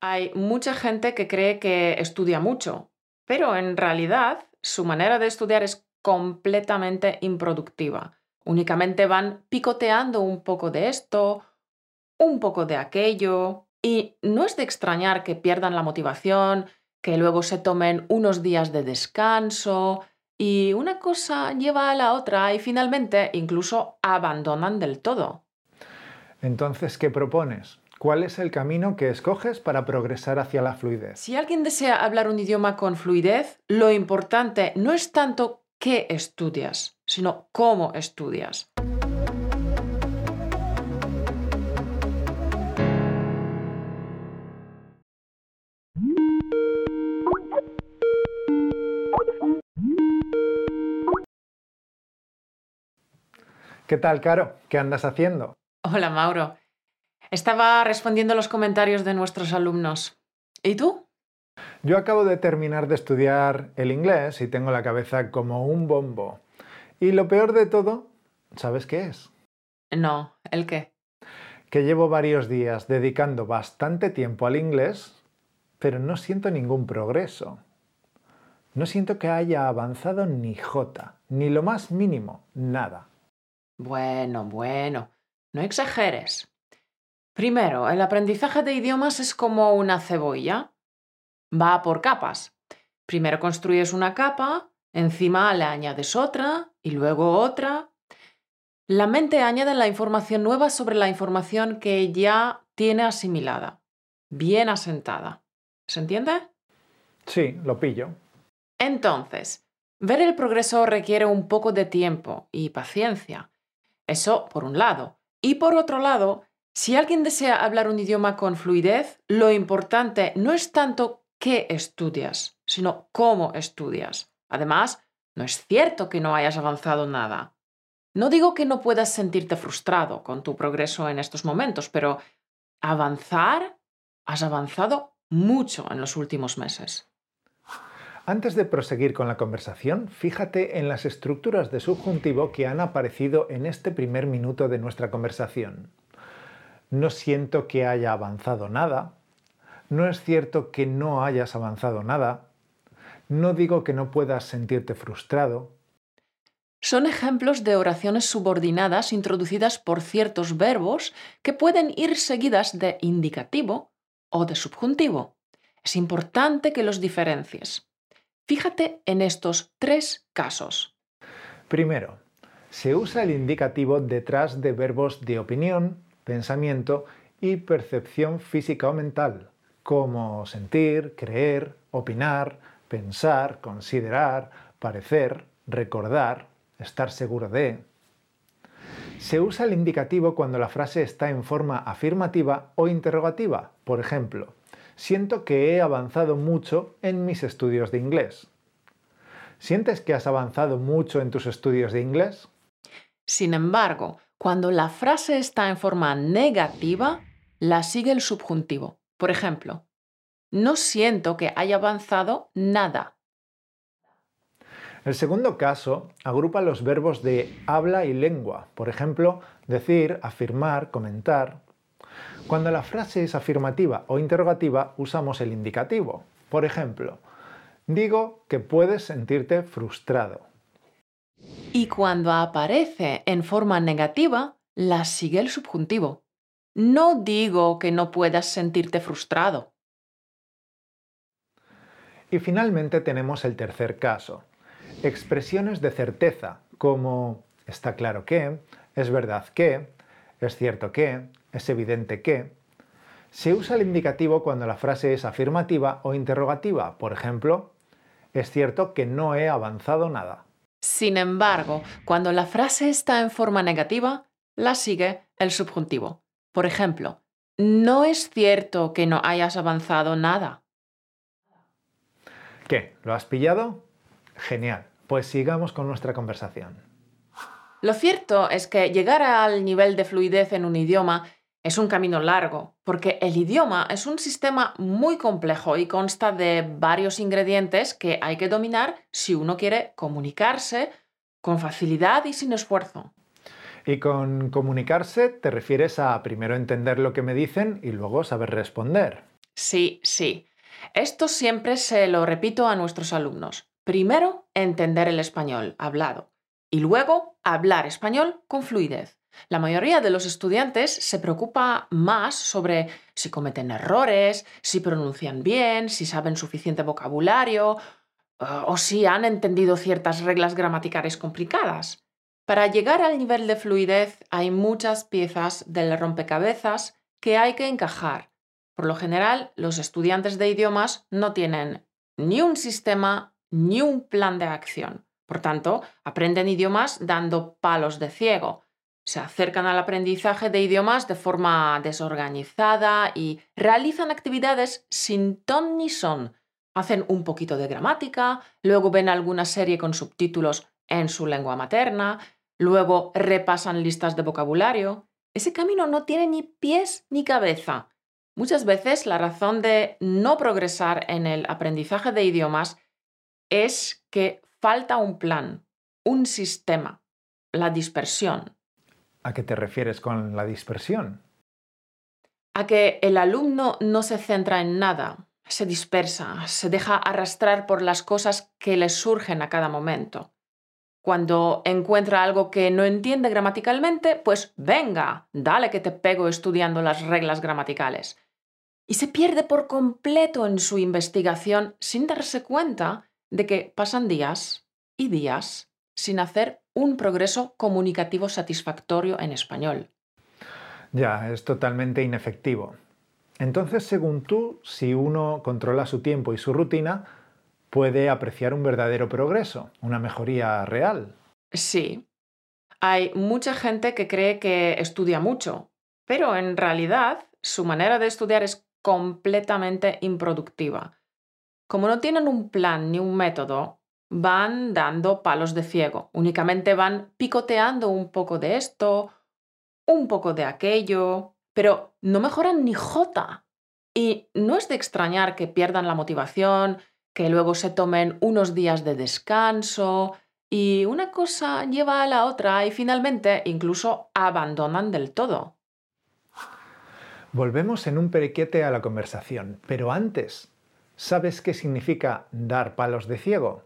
Hay mucha gente que cree que estudia mucho, pero en realidad su manera de estudiar es completamente improductiva. Únicamente van picoteando un poco de esto, un poco de aquello, y no es de extrañar que pierdan la motivación, que luego se tomen unos días de descanso, y una cosa lleva a la otra y finalmente incluso abandonan del todo. Entonces, ¿qué propones? ¿Cuál es el camino que escoges para progresar hacia la fluidez? Si alguien desea hablar un idioma con fluidez, lo importante no es tanto qué estudias, sino cómo estudias. ¿Qué tal, Caro? ¿Qué andas haciendo? Hola, Mauro. Estaba respondiendo los comentarios de nuestros alumnos. ¿Y tú? Yo acabo de terminar de estudiar el inglés y tengo la cabeza como un bombo. Y lo peor de todo, ¿sabes qué es? No, ¿el qué? Que llevo varios días dedicando bastante tiempo al inglés, pero no siento ningún progreso. No siento que haya avanzado ni jota, ni lo más mínimo, nada. Bueno, bueno, no exageres. Primero, el aprendizaje de idiomas es como una cebolla. Va por capas. Primero construyes una capa, encima le añades otra y luego otra. La mente añade la información nueva sobre la información que ya tiene asimilada, bien asentada. ¿Se entiende? Sí, lo pillo. Entonces, ver el progreso requiere un poco de tiempo y paciencia. Eso por un lado. Y por otro lado, si alguien desea hablar un idioma con fluidez, lo importante no es tanto qué estudias, sino cómo estudias. Además, no es cierto que no hayas avanzado nada. No digo que no puedas sentirte frustrado con tu progreso en estos momentos, pero avanzar, has avanzado mucho en los últimos meses. Antes de proseguir con la conversación, fíjate en las estructuras de subjuntivo que han aparecido en este primer minuto de nuestra conversación. No siento que haya avanzado nada. No es cierto que no hayas avanzado nada. No digo que no puedas sentirte frustrado. Son ejemplos de oraciones subordinadas introducidas por ciertos verbos que pueden ir seguidas de indicativo o de subjuntivo. Es importante que los diferencies. Fíjate en estos tres casos. Primero, se usa el indicativo detrás de verbos de opinión, pensamiento y percepción física o mental, como sentir, creer, opinar, pensar, considerar, parecer, recordar, estar seguro de. Se usa el indicativo cuando la frase está en forma afirmativa o interrogativa, por ejemplo, siento que he avanzado mucho en mis estudios de inglés. ¿Sientes que has avanzado mucho en tus estudios de inglés? Sin embargo, cuando la frase está en forma negativa, la sigue el subjuntivo. Por ejemplo, no siento que haya avanzado nada. El segundo caso agrupa los verbos de habla y lengua. Por ejemplo, decir, afirmar, comentar. Cuando la frase es afirmativa o interrogativa, usamos el indicativo. Por ejemplo, digo que puedes sentirte frustrado. Y cuando aparece en forma negativa, la sigue el subjuntivo. No digo que no puedas sentirte frustrado. Y finalmente tenemos el tercer caso. Expresiones de certeza como está claro que, es verdad que, es cierto que, es evidente que. Se usa el indicativo cuando la frase es afirmativa o interrogativa. Por ejemplo, es cierto que no he avanzado nada. Sin embargo, cuando la frase está en forma negativa, la sigue el subjuntivo. Por ejemplo, no es cierto que no hayas avanzado nada. ¿Qué? ¿Lo has pillado? Genial. Pues sigamos con nuestra conversación. Lo cierto es que llegar al nivel de fluidez en un idioma es un camino largo, porque el idioma es un sistema muy complejo y consta de varios ingredientes que hay que dominar si uno quiere comunicarse con facilidad y sin esfuerzo. Y con comunicarse te refieres a primero entender lo que me dicen y luego saber responder. Sí, sí. Esto siempre se lo repito a nuestros alumnos. Primero, entender el español hablado y luego hablar español con fluidez. La mayoría de los estudiantes se preocupa más sobre si cometen errores, si pronuncian bien, si saben suficiente vocabulario eh, o si han entendido ciertas reglas gramaticales complicadas. Para llegar al nivel de fluidez hay muchas piezas del rompecabezas que hay que encajar. Por lo general, los estudiantes de idiomas no tienen ni un sistema ni un plan de acción. Por tanto, aprenden idiomas dando palos de ciego. Se acercan al aprendizaje de idiomas de forma desorganizada y realizan actividades sin ton ni son. Hacen un poquito de gramática, luego ven alguna serie con subtítulos en su lengua materna, luego repasan listas de vocabulario. Ese camino no tiene ni pies ni cabeza. Muchas veces la razón de no progresar en el aprendizaje de idiomas es que falta un plan, un sistema, la dispersión. ¿A qué te refieres con la dispersión? A que el alumno no se centra en nada, se dispersa, se deja arrastrar por las cosas que le surgen a cada momento. Cuando encuentra algo que no entiende gramaticalmente, pues venga, dale que te pego estudiando las reglas gramaticales. Y se pierde por completo en su investigación sin darse cuenta de que pasan días y días sin hacer un progreso comunicativo satisfactorio en español. Ya, es totalmente inefectivo. Entonces, según tú, si uno controla su tiempo y su rutina, puede apreciar un verdadero progreso, una mejoría real. Sí. Hay mucha gente que cree que estudia mucho, pero en realidad su manera de estudiar es completamente improductiva. Como no tienen un plan ni un método, van dando palos de ciego, únicamente van picoteando un poco de esto, un poco de aquello, pero no mejoran ni jota. Y no es de extrañar que pierdan la motivación, que luego se tomen unos días de descanso, y una cosa lleva a la otra y finalmente incluso abandonan del todo. Volvemos en un periquete a la conversación, pero antes ¿Sabes qué significa dar palos de ciego?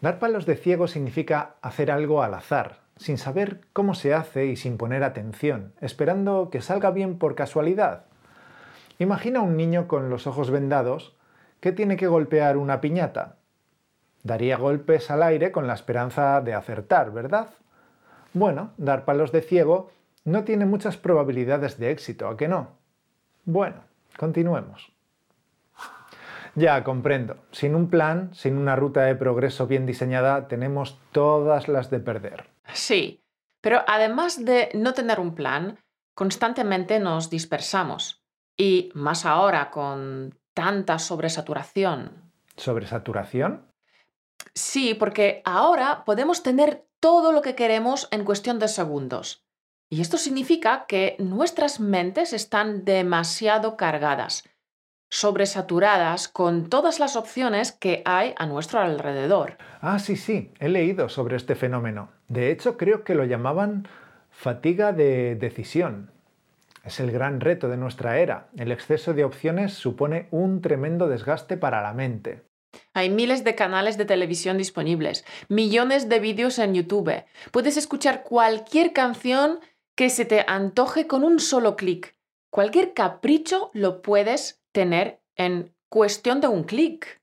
Dar palos de ciego significa hacer algo al azar, sin saber cómo se hace y sin poner atención, esperando que salga bien por casualidad. Imagina un niño con los ojos vendados que tiene que golpear una piñata. Daría golpes al aire con la esperanza de acertar, ¿verdad? Bueno, dar palos de ciego no tiene muchas probabilidades de éxito, ¿a qué no? Bueno, continuemos. Ya, comprendo. Sin un plan, sin una ruta de progreso bien diseñada, tenemos todas las de perder. Sí, pero además de no tener un plan, constantemente nos dispersamos. Y más ahora con tanta sobresaturación. ¿Sobresaturación? Sí, porque ahora podemos tener todo lo que queremos en cuestión de segundos. Y esto significa que nuestras mentes están demasiado cargadas sobresaturadas con todas las opciones que hay a nuestro alrededor. Ah, sí, sí, he leído sobre este fenómeno. De hecho, creo que lo llamaban fatiga de decisión. Es el gran reto de nuestra era. El exceso de opciones supone un tremendo desgaste para la mente. Hay miles de canales de televisión disponibles, millones de vídeos en YouTube. Puedes escuchar cualquier canción que se te antoje con un solo clic. Cualquier capricho lo puedes tener en cuestión de un clic.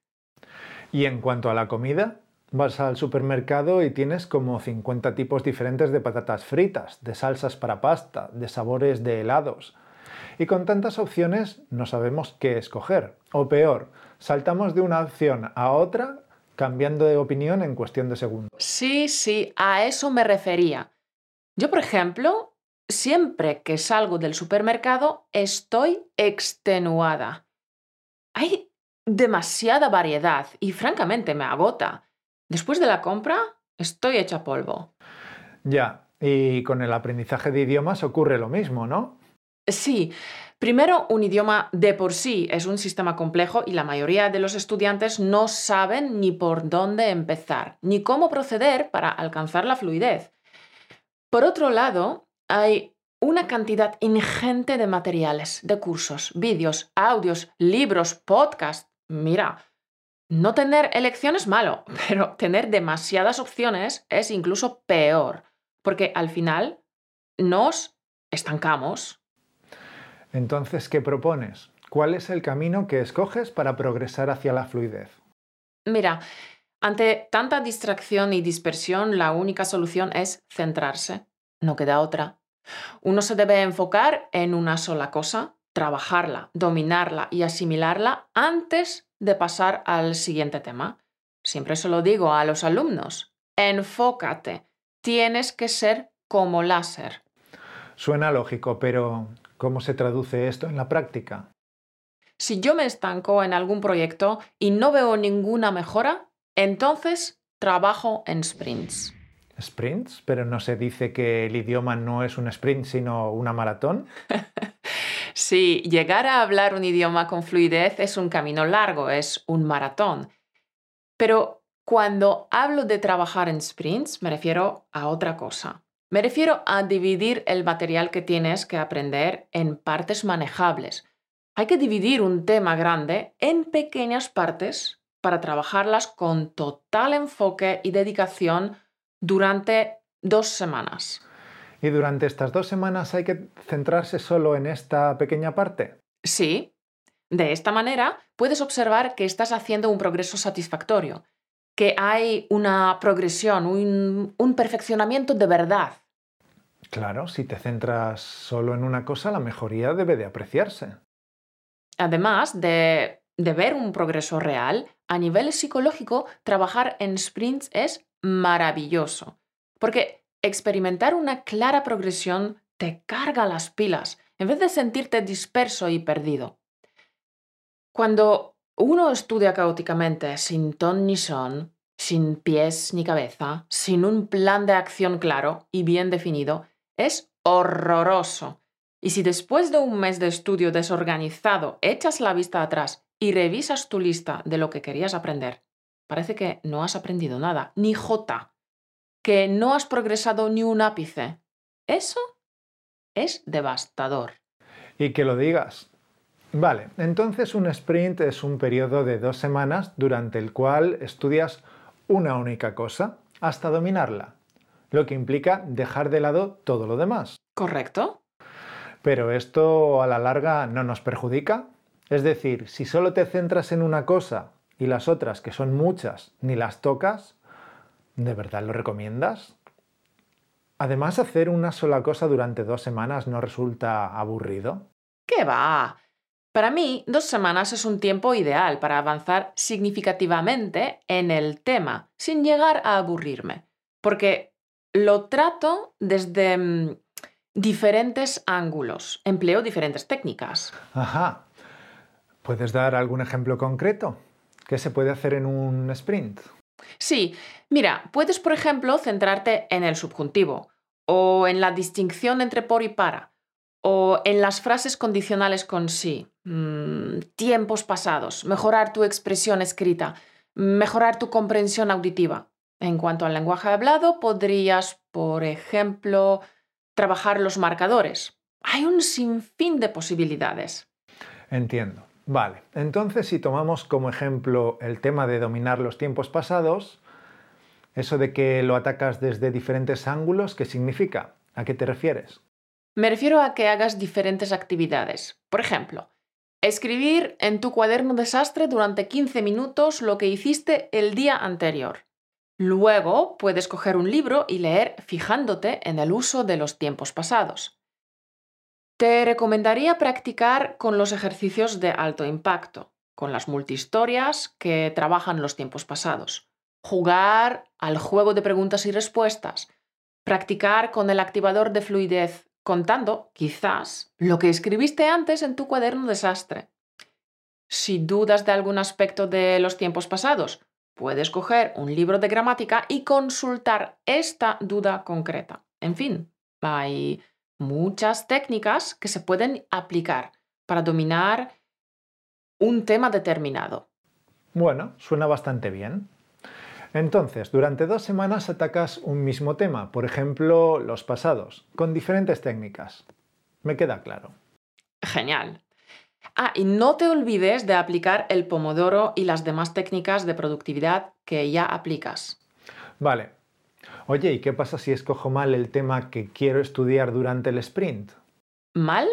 Y en cuanto a la comida, vas al supermercado y tienes como 50 tipos diferentes de patatas fritas, de salsas para pasta, de sabores de helados. Y con tantas opciones no sabemos qué escoger. O peor, saltamos de una opción a otra cambiando de opinión en cuestión de segundos. Sí, sí, a eso me refería. Yo, por ejemplo, Siempre que salgo del supermercado estoy extenuada. Hay demasiada variedad y francamente me agota. Después de la compra estoy hecha polvo. Ya, y con el aprendizaje de idiomas ocurre lo mismo, ¿no? Sí. Primero, un idioma de por sí es un sistema complejo y la mayoría de los estudiantes no saben ni por dónde empezar, ni cómo proceder para alcanzar la fluidez. Por otro lado, hay una cantidad ingente de materiales, de cursos, vídeos, audios, libros, podcasts. Mira, no tener elección es malo, pero tener demasiadas opciones es incluso peor, porque al final nos estancamos. Entonces, ¿qué propones? ¿Cuál es el camino que escoges para progresar hacia la fluidez? Mira, ante tanta distracción y dispersión, la única solución es centrarse. No queda otra. Uno se debe enfocar en una sola cosa, trabajarla, dominarla y asimilarla antes de pasar al siguiente tema. Siempre se lo digo a los alumnos. Enfócate. Tienes que ser como láser. Suena lógico, pero ¿cómo se traduce esto en la práctica? Si yo me estanco en algún proyecto y no veo ninguna mejora, entonces trabajo en sprints. ¿Sprints? ¿Pero no se dice que el idioma no es un sprint sino una maratón? sí, llegar a hablar un idioma con fluidez es un camino largo, es un maratón. Pero cuando hablo de trabajar en sprints, me refiero a otra cosa. Me refiero a dividir el material que tienes que aprender en partes manejables. Hay que dividir un tema grande en pequeñas partes para trabajarlas con total enfoque y dedicación durante dos semanas. ¿Y durante estas dos semanas hay que centrarse solo en esta pequeña parte? Sí. De esta manera puedes observar que estás haciendo un progreso satisfactorio, que hay una progresión, un, un perfeccionamiento de verdad. Claro, si te centras solo en una cosa, la mejoría debe de apreciarse. Además de, de ver un progreso real, a nivel psicológico, trabajar en sprints es maravilloso, porque experimentar una clara progresión te carga las pilas en vez de sentirte disperso y perdido. Cuando uno estudia caóticamente, sin ton ni son, sin pies ni cabeza, sin un plan de acción claro y bien definido, es horroroso. Y si después de un mes de estudio desorganizado echas la vista atrás y revisas tu lista de lo que querías aprender, parece que no has aprendido nada, ni J, que no has progresado ni un ápice. Eso es devastador. Y que lo digas. Vale, entonces un sprint es un periodo de dos semanas durante el cual estudias una única cosa hasta dominarla, lo que implica dejar de lado todo lo demás. ¿Correcto? Pero esto a la larga no nos perjudica. Es decir, si solo te centras en una cosa y las otras, que son muchas, ni las tocas, ¿de verdad lo recomiendas? Además, hacer una sola cosa durante dos semanas no resulta aburrido. ¿Qué va? Para mí, dos semanas es un tiempo ideal para avanzar significativamente en el tema, sin llegar a aburrirme, porque lo trato desde mm, diferentes ángulos, empleo diferentes técnicas. Ajá. ¿Puedes dar algún ejemplo concreto? ¿Qué se puede hacer en un sprint? Sí, mira, puedes por ejemplo centrarte en el subjuntivo, o en la distinción entre por y para, o en las frases condicionales con sí, mm, tiempos pasados, mejorar tu expresión escrita, mejorar tu comprensión auditiva. En cuanto al lenguaje hablado, podrías, por ejemplo, trabajar los marcadores. Hay un sinfín de posibilidades. Entiendo. Vale, entonces si tomamos como ejemplo el tema de dominar los tiempos pasados, eso de que lo atacas desde diferentes ángulos, ¿qué significa? ¿A qué te refieres? Me refiero a que hagas diferentes actividades. Por ejemplo, escribir en tu cuaderno desastre durante 15 minutos lo que hiciste el día anterior. Luego puedes coger un libro y leer fijándote en el uso de los tiempos pasados. Te recomendaría practicar con los ejercicios de alto impacto, con las multihistorias que trabajan los tiempos pasados, jugar al juego de preguntas y respuestas, practicar con el activador de fluidez, contando, quizás, lo que escribiste antes en tu cuaderno desastre. Si dudas de algún aspecto de los tiempos pasados, puedes coger un libro de gramática y consultar esta duda concreta. En fin, hay muchas técnicas que se pueden aplicar para dominar un tema determinado. Bueno, suena bastante bien. Entonces, durante dos semanas atacas un mismo tema, por ejemplo, los pasados, con diferentes técnicas. Me queda claro. Genial. Ah, y no te olvides de aplicar el pomodoro y las demás técnicas de productividad que ya aplicas. Vale. Oye, ¿y qué pasa si escojo mal el tema que quiero estudiar durante el sprint? ¿Mal?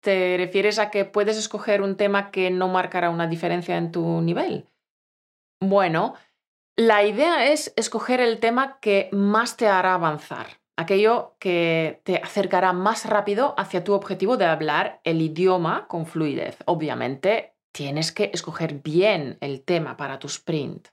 ¿Te refieres a que puedes escoger un tema que no marcará una diferencia en tu nivel? Bueno, la idea es escoger el tema que más te hará avanzar, aquello que te acercará más rápido hacia tu objetivo de hablar el idioma con fluidez. Obviamente, tienes que escoger bien el tema para tu sprint.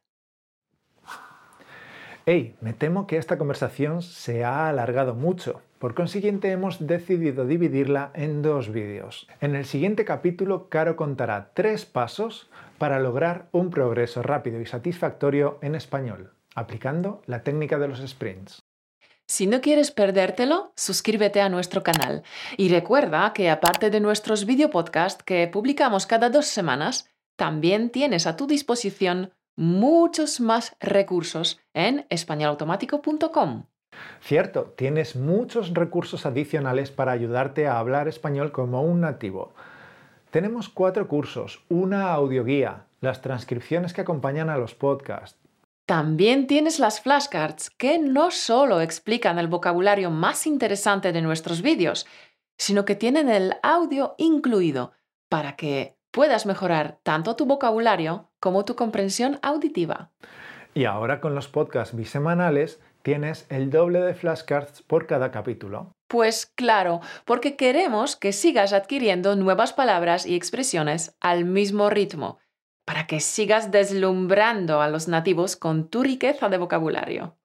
Hey, me temo que esta conversación se ha alargado mucho. Por consiguiente, hemos decidido dividirla en dos vídeos. En el siguiente capítulo, Caro contará tres pasos para lograr un progreso rápido y satisfactorio en español, aplicando la técnica de los sprints. Si no quieres perdértelo, suscríbete a nuestro canal y recuerda que aparte de nuestros videopodcasts que publicamos cada dos semanas, también tienes a tu disposición muchos más recursos en españolautomático.com. Cierto, tienes muchos recursos adicionales para ayudarte a hablar español como un nativo. Tenemos cuatro cursos, una audioguía, las transcripciones que acompañan a los podcasts. También tienes las flashcards que no solo explican el vocabulario más interesante de nuestros vídeos, sino que tienen el audio incluido para que puedas mejorar tanto tu vocabulario como tu comprensión auditiva. Y ahora con los podcasts bisemanales tienes el doble de flashcards por cada capítulo. Pues claro, porque queremos que sigas adquiriendo nuevas palabras y expresiones al mismo ritmo, para que sigas deslumbrando a los nativos con tu riqueza de vocabulario.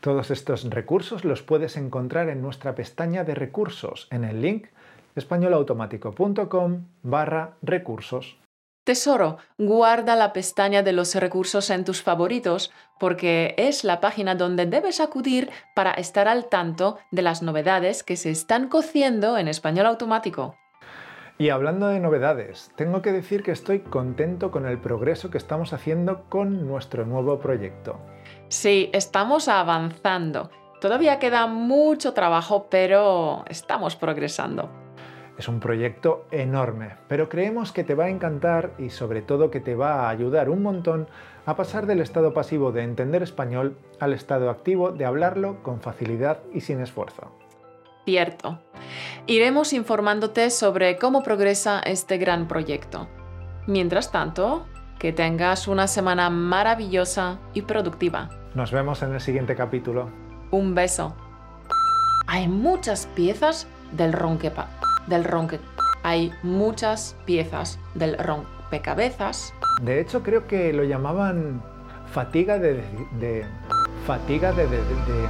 Todos estos recursos los puedes encontrar en nuestra pestaña de recursos en el link españolautomático.com barra recursos. Tesoro, guarda la pestaña de los recursos en tus favoritos porque es la página donde debes acudir para estar al tanto de las novedades que se están cociendo en español automático. Y hablando de novedades, tengo que decir que estoy contento con el progreso que estamos haciendo con nuestro nuevo proyecto. Sí, estamos avanzando. Todavía queda mucho trabajo, pero estamos progresando. Es un proyecto enorme, pero creemos que te va a encantar y sobre todo que te va a ayudar un montón a pasar del estado pasivo de entender español al estado activo de hablarlo con facilidad y sin esfuerzo. Cierto. Iremos informándote sobre cómo progresa este gran proyecto. Mientras tanto, que tengas una semana maravillosa y productiva. Nos vemos en el siguiente capítulo. Un beso. Hay muchas piezas del ronquepa del ronque. Hay muchas piezas del rompecabezas. De hecho, creo que lo llamaban fatiga de... de fatiga de, de, de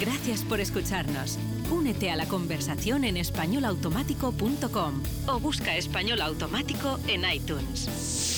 Gracias por escucharnos. Únete a la conversación en españolautomático.com o busca español automático en iTunes.